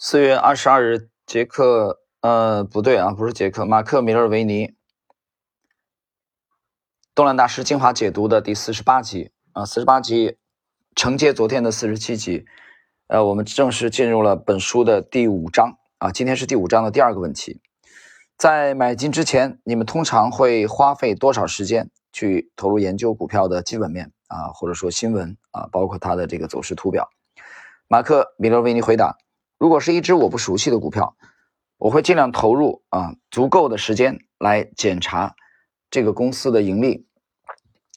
四月二十二日，杰克，呃，不对啊，不是杰克，马克·米勒维尼，东兰大师精华解读的第四十八集啊，四十八集承接昨天的四十七集，呃，我们正式进入了本书的第五章啊，今天是第五章的第二个问题，在买进之前，你们通常会花费多少时间去投入研究股票的基本面啊，或者说新闻啊，包括它的这个走势图表？马克·米勒维尼回答。如果是一只我不熟悉的股票，我会尽量投入啊足够的时间来检查这个公司的盈利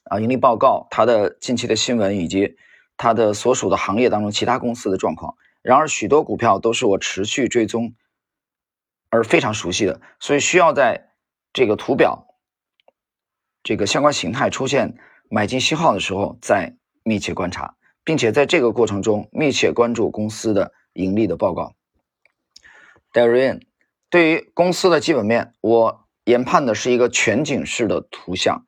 啊盈利报告、它的近期的新闻以及它的所属的行业当中其他公司的状况。然而，许多股票都是我持续追踪而非常熟悉的，所以需要在这个图表这个相关形态出现买进信号的时候再密切观察，并且在这个过程中密切关注公司的。盈利的报告 d a r i a n 对于公司的基本面，我研判的是一个全景式的图像，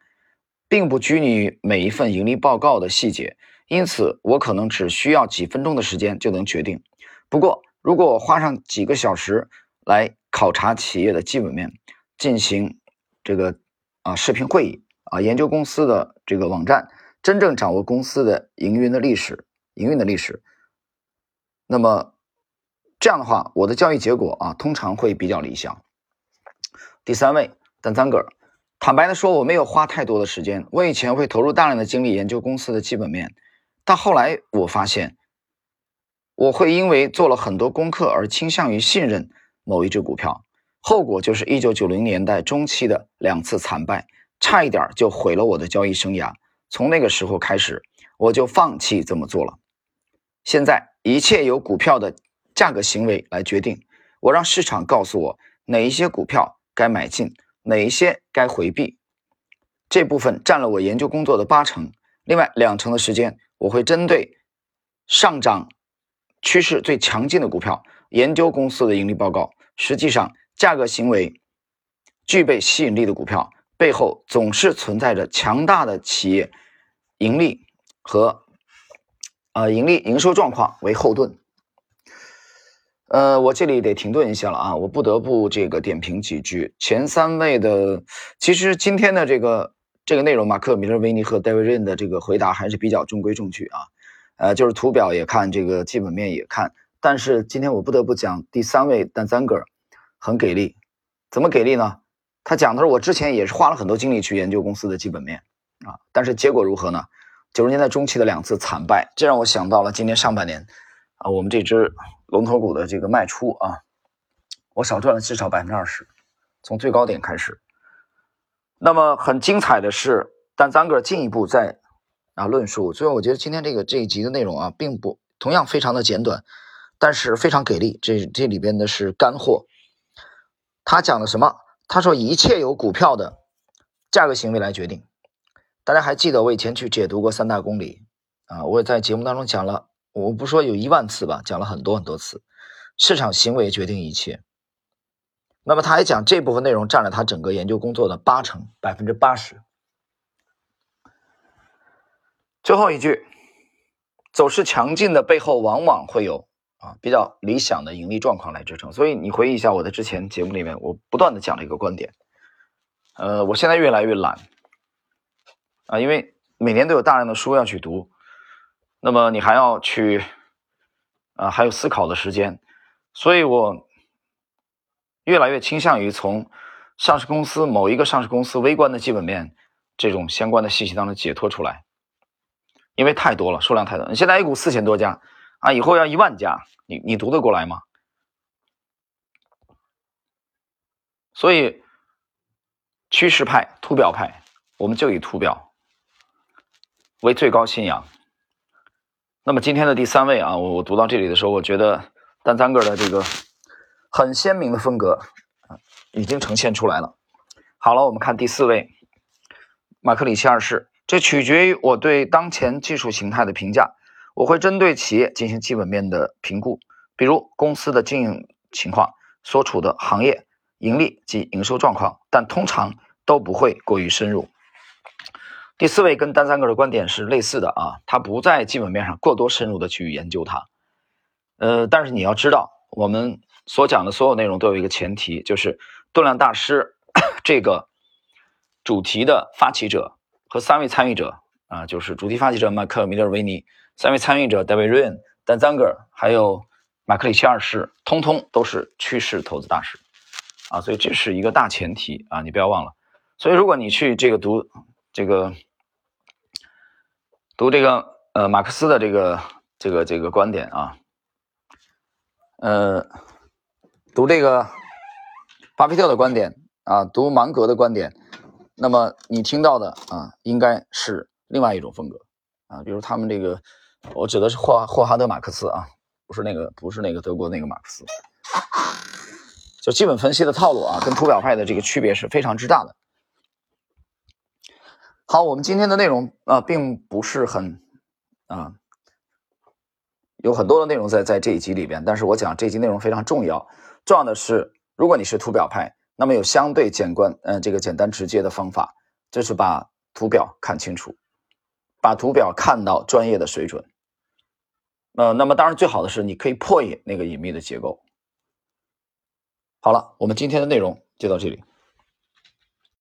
并不拘泥于每一份盈利报告的细节，因此我可能只需要几分钟的时间就能决定。不过，如果我花上几个小时来考察企业的基本面，进行这个啊视频会议啊研究公司的这个网站，真正掌握公司的营运的历史，营运的历史，那么。这样的话，我的交易结果啊，通常会比较理想。第三位，丹赞格尔，坦白的说，我没有花太多的时间。我以前会投入大量的精力研究公司的基本面，但后来我发现，我会因为做了很多功课而倾向于信任某一只股票，后果就是一九九零年代中期的两次惨败，差一点就毁了我的交易生涯。从那个时候开始，我就放弃这么做了。现在一切有股票的。价格行为来决定，我让市场告诉我哪一些股票该买进，哪一些该回避。这部分占了我研究工作的八成，另外两成的时间，我会针对上涨趋势最强劲的股票研究公司的盈利报告。实际上，价格行为具备吸引力的股票背后总是存在着强大的企业盈利和呃盈利营收状况为后盾。呃，我这里得停顿一下了啊，我不得不这个点评几句。前三位的，其实今天的这个这个内容，马克·米勒维尼和戴维·任的这个回答还是比较中规中矩啊。呃，就是图表也看，这个基本面也看。但是今天我不得不讲第三位丹赞格尔很给力，怎么给力呢？他讲的是我之前也是花了很多精力去研究公司的基本面啊，但是结果如何呢？九十年代中期的两次惨败，这让我想到了今年上半年啊，我们这支。龙头股的这个卖出啊，我少赚了至少百分之二十，从最高点开始。那么很精彩的是，但张哥进一步在啊论述，所以我觉得今天这个这一集的内容啊，并不同样非常的简短，但是非常给力。这这里边的是干货。他讲的什么？他说一切由股票的价格行为来决定。大家还记得我以前去解读过三大公理啊？我也在节目当中讲了。我不说有一万次吧，讲了很多很多次，市场行为决定一切。那么他还讲这部分内容占了他整个研究工作的八成，百分之八十。最后一句，走势强劲的背后往往会有啊比较理想的盈利状况来支撑。所以你回忆一下我在之前节目里面，我不断的讲了一个观点，呃，我现在越来越懒啊，因为每年都有大量的书要去读。那么你还要去，啊，还有思考的时间，所以我越来越倾向于从上市公司某一个上市公司微观的基本面这种相关的信息当中解脱出来，因为太多了，数量太多。你现在 A 股四千多家啊，以后要一万家，你你读得过来吗？所以趋势派、图表派，我们就以图表为最高信仰。那么今天的第三位啊，我我读到这里的时候，我觉得丹赞格的这个很鲜明的风格啊，已经呈现出来了。好了，我们看第四位，马克里奇二世。这取决于我对当前技术形态的评价。我会针对企业进行基本面的评估，比如公司的经营情况、所处的行业、盈利及营收状况，但通常都不会过于深入。第四位跟丹三哥的观点是类似的啊，他不在基本面上过多深入的去研究它，呃，但是你要知道，我们所讲的所有内容都有一个前提，就是动量大师这个主题的发起者和三位参与者啊，就是主题发起者麦克米勒维尼，三位参与者 David Ryan、Dan Zanger，还有马克里奇二世，通通都是趋势投资大师。啊，所以这是一个大前提啊，你不要忘了。所以如果你去这个读这个读这个呃马克思的这个这个这个观点啊。呃，读这个巴菲特的观点啊，读芒格的观点，那么你听到的啊，应该是另外一种风格啊。比如他们这个，我指的是霍霍华德马克思啊，不是那个不是那个德国那个马克思，就基本分析的套路啊，跟图表派的这个区别是非常之大的。好，我们今天的内容啊，并不是很啊。有很多的内容在在这一集里边，但是我讲这一集内容非常重要。重要的是，如果你是图表派，那么有相对简观，嗯，这个简单直接的方法，就是把图表看清楚，把图表看到专业的水准。呃，那么当然最好的是你可以破译那个隐秘的结构。好了，我们今天的内容就到这里。